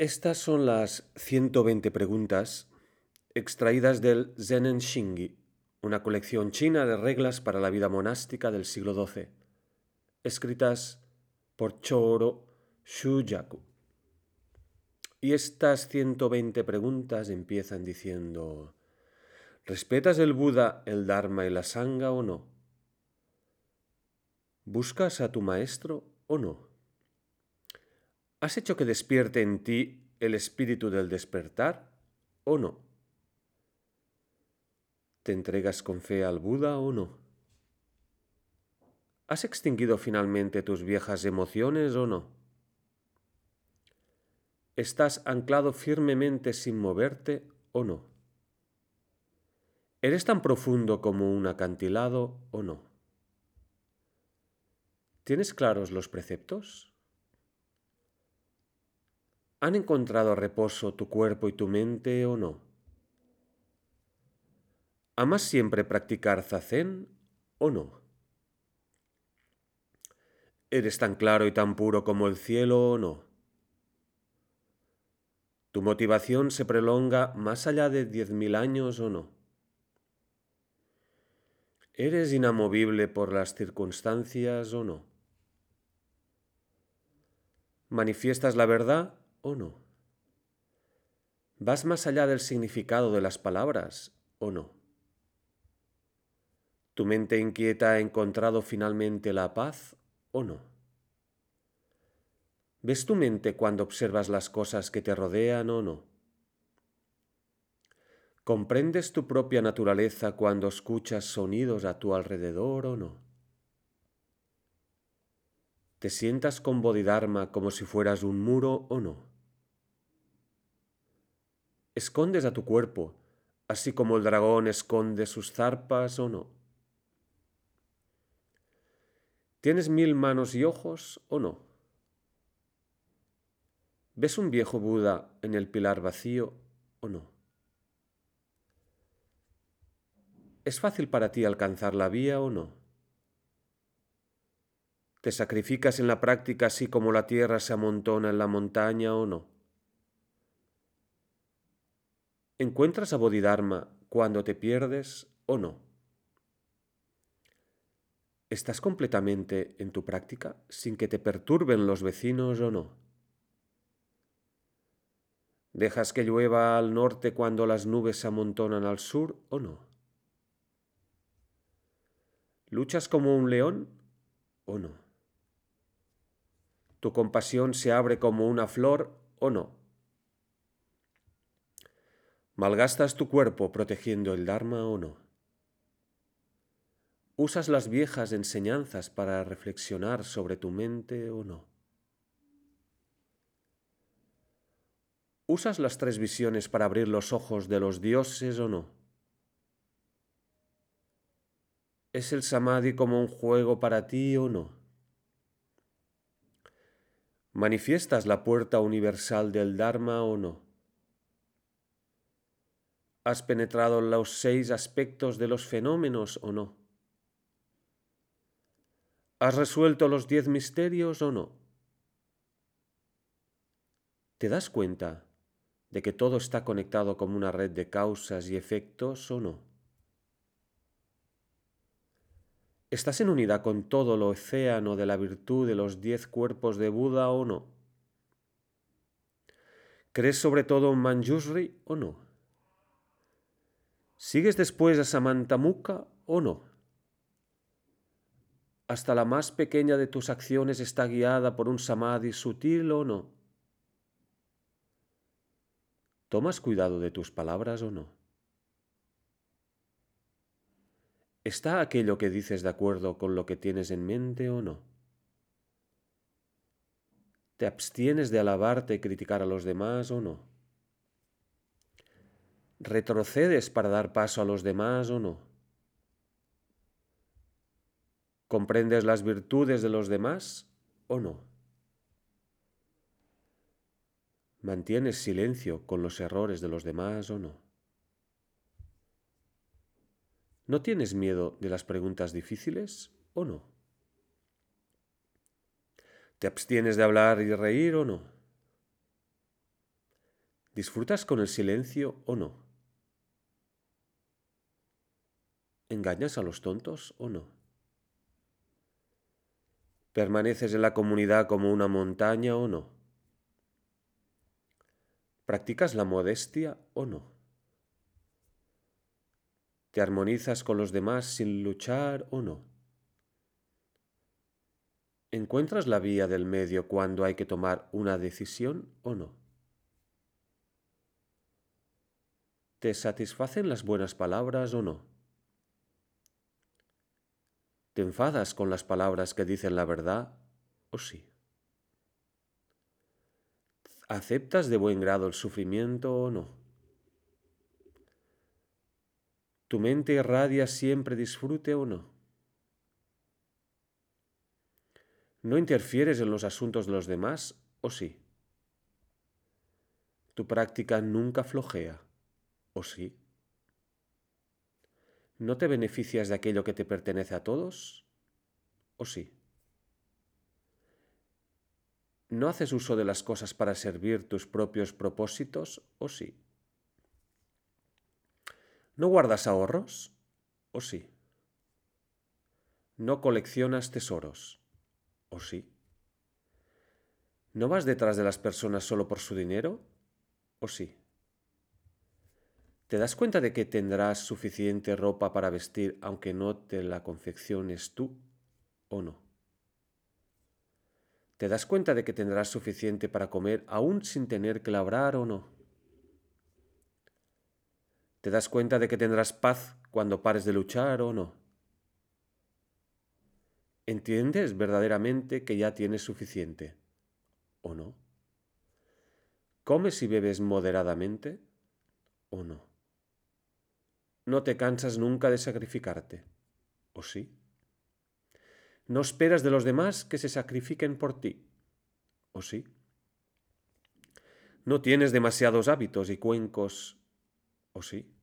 Estas son las 120 preguntas extraídas del Zenen Shingi, una colección china de reglas para la vida monástica del siglo XII, escritas por Choro Shuyaku. Y estas 120 preguntas empiezan diciendo, ¿respetas el Buda, el Dharma y la Sangha o no? ¿Buscas a tu maestro o no? ¿Has hecho que despierte en ti el espíritu del despertar o no? ¿Te entregas con fe al Buda o no? ¿Has extinguido finalmente tus viejas emociones o no? ¿Estás anclado firmemente sin moverte o no? ¿Eres tan profundo como un acantilado o no? ¿Tienes claros los preceptos? ¿Han encontrado reposo tu cuerpo y tu mente o no? ¿Amas siempre practicar zazen o no? ¿Eres tan claro y tan puro como el cielo o no? ¿Tu motivación se prolonga más allá de diez mil años o no? ¿Eres inamovible por las circunstancias o no? ¿Manifiestas la verdad o no? ¿Vas más allá del significado de las palabras o no? ¿Tu mente inquieta ha encontrado finalmente la paz o no? ¿Ves tu mente cuando observas las cosas que te rodean o no? ¿Comprendes tu propia naturaleza cuando escuchas sonidos a tu alrededor o no? ¿Te sientas con Bodhidharma como si fueras un muro o no? ¿Escondes a tu cuerpo, así como el dragón esconde sus zarpas o no? ¿Tienes mil manos y ojos o no? ¿Ves un viejo Buda en el pilar vacío o no? ¿Es fácil para ti alcanzar la vía o no? ¿Te sacrificas en la práctica así como la tierra se amontona en la montaña o no? ¿Encuentras a Bodhidharma cuando te pierdes o no? ¿Estás completamente en tu práctica sin que te perturben los vecinos o no? ¿Dejas que llueva al norte cuando las nubes se amontonan al sur o no? ¿Luchas como un león o no? ¿Tu compasión se abre como una flor o no? ¿Malgastas tu cuerpo protegiendo el Dharma o no? ¿Usas las viejas enseñanzas para reflexionar sobre tu mente o no? ¿Usas las tres visiones para abrir los ojos de los dioses o no? ¿Es el samadhi como un juego para ti o no? ¿Manifiestas la puerta universal del Dharma o no? ¿Has penetrado los seis aspectos de los fenómenos o no? ¿Has resuelto los diez misterios o no? ¿Te das cuenta de que todo está conectado como una red de causas y efectos o no? ¿Estás en unidad con todo el océano de la virtud de los diez cuerpos de Buda o no? ¿Crees sobre todo en Manjusri o no? ¿Sigues después a Samantamuka o no? ¿Hasta la más pequeña de tus acciones está guiada por un samadhi sutil o no? ¿Tomas cuidado de tus palabras o no? ¿Está aquello que dices de acuerdo con lo que tienes en mente o no? ¿Te abstienes de alabarte y criticar a los demás o no? ¿Retrocedes para dar paso a los demás o no? ¿Comprendes las virtudes de los demás o no? ¿Mantienes silencio con los errores de los demás o no? ¿No tienes miedo de las preguntas difíciles o no? ¿Te abstienes de hablar y reír o no? ¿Disfrutas con el silencio o no? ¿Engañas a los tontos o no? ¿Permaneces en la comunidad como una montaña o no? ¿Practicas la modestia o no? ¿Te armonizas con los demás sin luchar o no? ¿Encuentras la vía del medio cuando hay que tomar una decisión o no? ¿Te satisfacen las buenas palabras o no? ¿Te enfadas con las palabras que dicen la verdad o sí? ¿Aceptas de buen grado el sufrimiento o no? ¿Tu mente irradia siempre disfrute o no? ¿No interfieres en los asuntos de los demás o sí? ¿Tu práctica nunca flojea o sí? ¿No te beneficias de aquello que te pertenece a todos o sí? ¿No haces uso de las cosas para servir tus propios propósitos o sí? ¿No guardas ahorros o sí? ¿No coleccionas tesoros o sí? ¿No vas detrás de las personas solo por su dinero o sí? ¿Te das cuenta de que tendrás suficiente ropa para vestir aunque no te la confecciones tú o no? ¿Te das cuenta de que tendrás suficiente para comer aún sin tener que labrar o no? ¿Te das cuenta de que tendrás paz cuando pares de luchar o no? ¿Entiendes verdaderamente que ya tienes suficiente o no? ¿Comes y bebes moderadamente o no? No te cansas nunca de sacrificarte, ¿o sí? No esperas de los demás que se sacrifiquen por ti, ¿o sí? No tienes demasiados hábitos y cuencos, ¿o sí?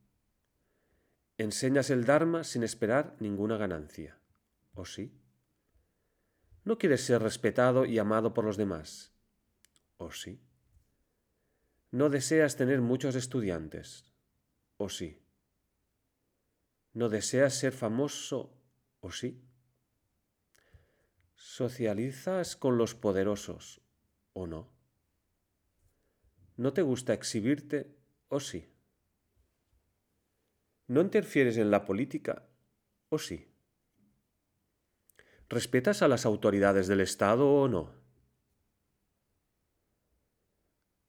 Enseñas el Dharma sin esperar ninguna ganancia, ¿o sí? No quieres ser respetado y amado por los demás, ¿o sí? No deseas tener muchos estudiantes, ¿o sí? ¿No deseas ser famoso o sí? ¿Socializas con los poderosos o no? ¿No te gusta exhibirte o sí? ¿No interfieres en la política o sí? ¿Respetas a las autoridades del Estado o no?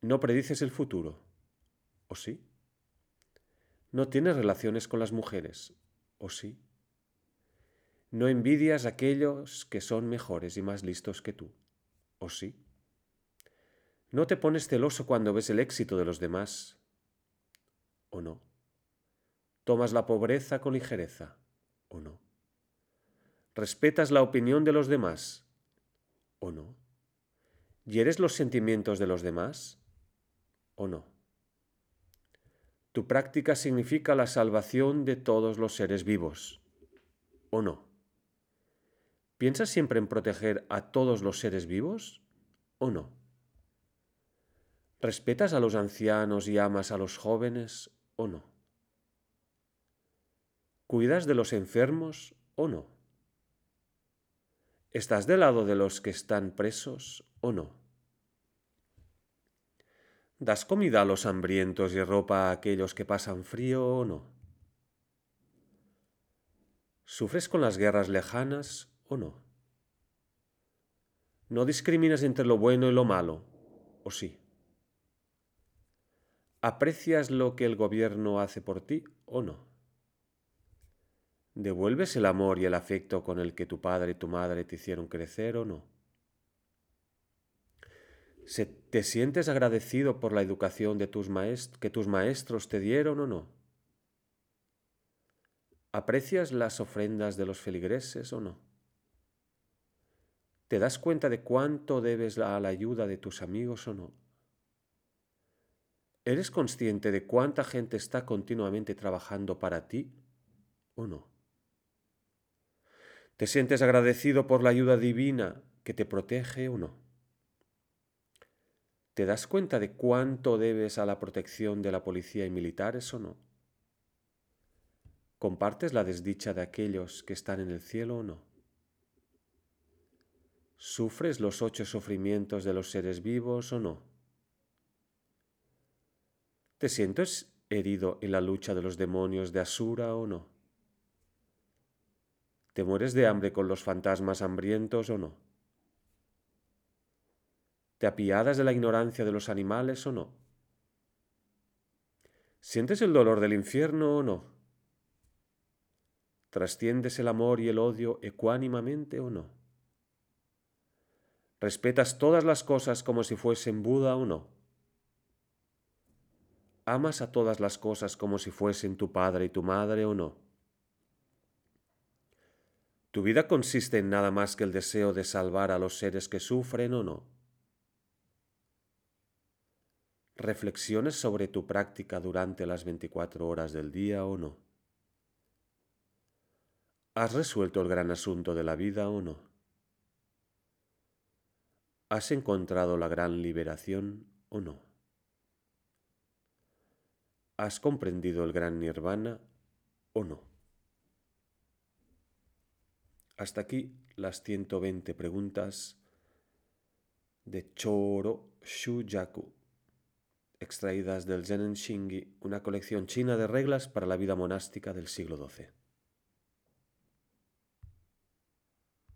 ¿No predices el futuro o sí? No tienes relaciones con las mujeres, ¿o sí? No envidias a aquellos que son mejores y más listos que tú, ¿o sí? No te pones celoso cuando ves el éxito de los demás, ¿o no? Tomas la pobreza con ligereza, ¿o no? ¿Respetas la opinión de los demás, o no? ¿Hieres los sentimientos de los demás, o no? Tu práctica significa la salvación de todos los seres vivos, ¿o no? ¿Piensas siempre en proteger a todos los seres vivos, o no? ¿Respetas a los ancianos y amas a los jóvenes, o no? ¿Cuidas de los enfermos, o no? ¿Estás del lado de los que están presos, o no? ¿Das comida a los hambrientos y ropa a aquellos que pasan frío o no? ¿Sufres con las guerras lejanas o no? ¿No discriminas entre lo bueno y lo malo o sí? ¿Aprecias lo que el gobierno hace por ti o no? ¿Devuelves el amor y el afecto con el que tu padre y tu madre te hicieron crecer o no? ¿Te sientes agradecido por la educación de tus que tus maestros te dieron o no? ¿Aprecias las ofrendas de los feligreses o no? ¿Te das cuenta de cuánto debes a la ayuda de tus amigos o no? ¿Eres consciente de cuánta gente está continuamente trabajando para ti o no? ¿Te sientes agradecido por la ayuda divina que te protege o no? ¿Te das cuenta de cuánto debes a la protección de la policía y militares o no? ¿Compartes la desdicha de aquellos que están en el cielo o no? ¿Sufres los ocho sufrimientos de los seres vivos o no? ¿Te sientes herido en la lucha de los demonios de Asura o no? ¿Te mueres de hambre con los fantasmas hambrientos o no? ¿Te apiadas de la ignorancia de los animales o no? ¿Sientes el dolor del infierno o no? ¿Trasciendes el amor y el odio ecuánimamente o no? ¿Respetas todas las cosas como si fuesen Buda o no? ¿Amas a todas las cosas como si fuesen tu padre y tu madre o no? ¿Tu vida consiste en nada más que el deseo de salvar a los seres que sufren o no? ¿Reflexiones sobre tu práctica durante las 24 horas del día o no? ¿Has resuelto el gran asunto de la vida o no? ¿Has encontrado la gran liberación o no? ¿Has comprendido el gran nirvana o no? Hasta aquí las 120 preguntas de Choro Shujaku, extraídas del Zenen Shingi, una colección china de reglas para la vida monástica del siglo XII.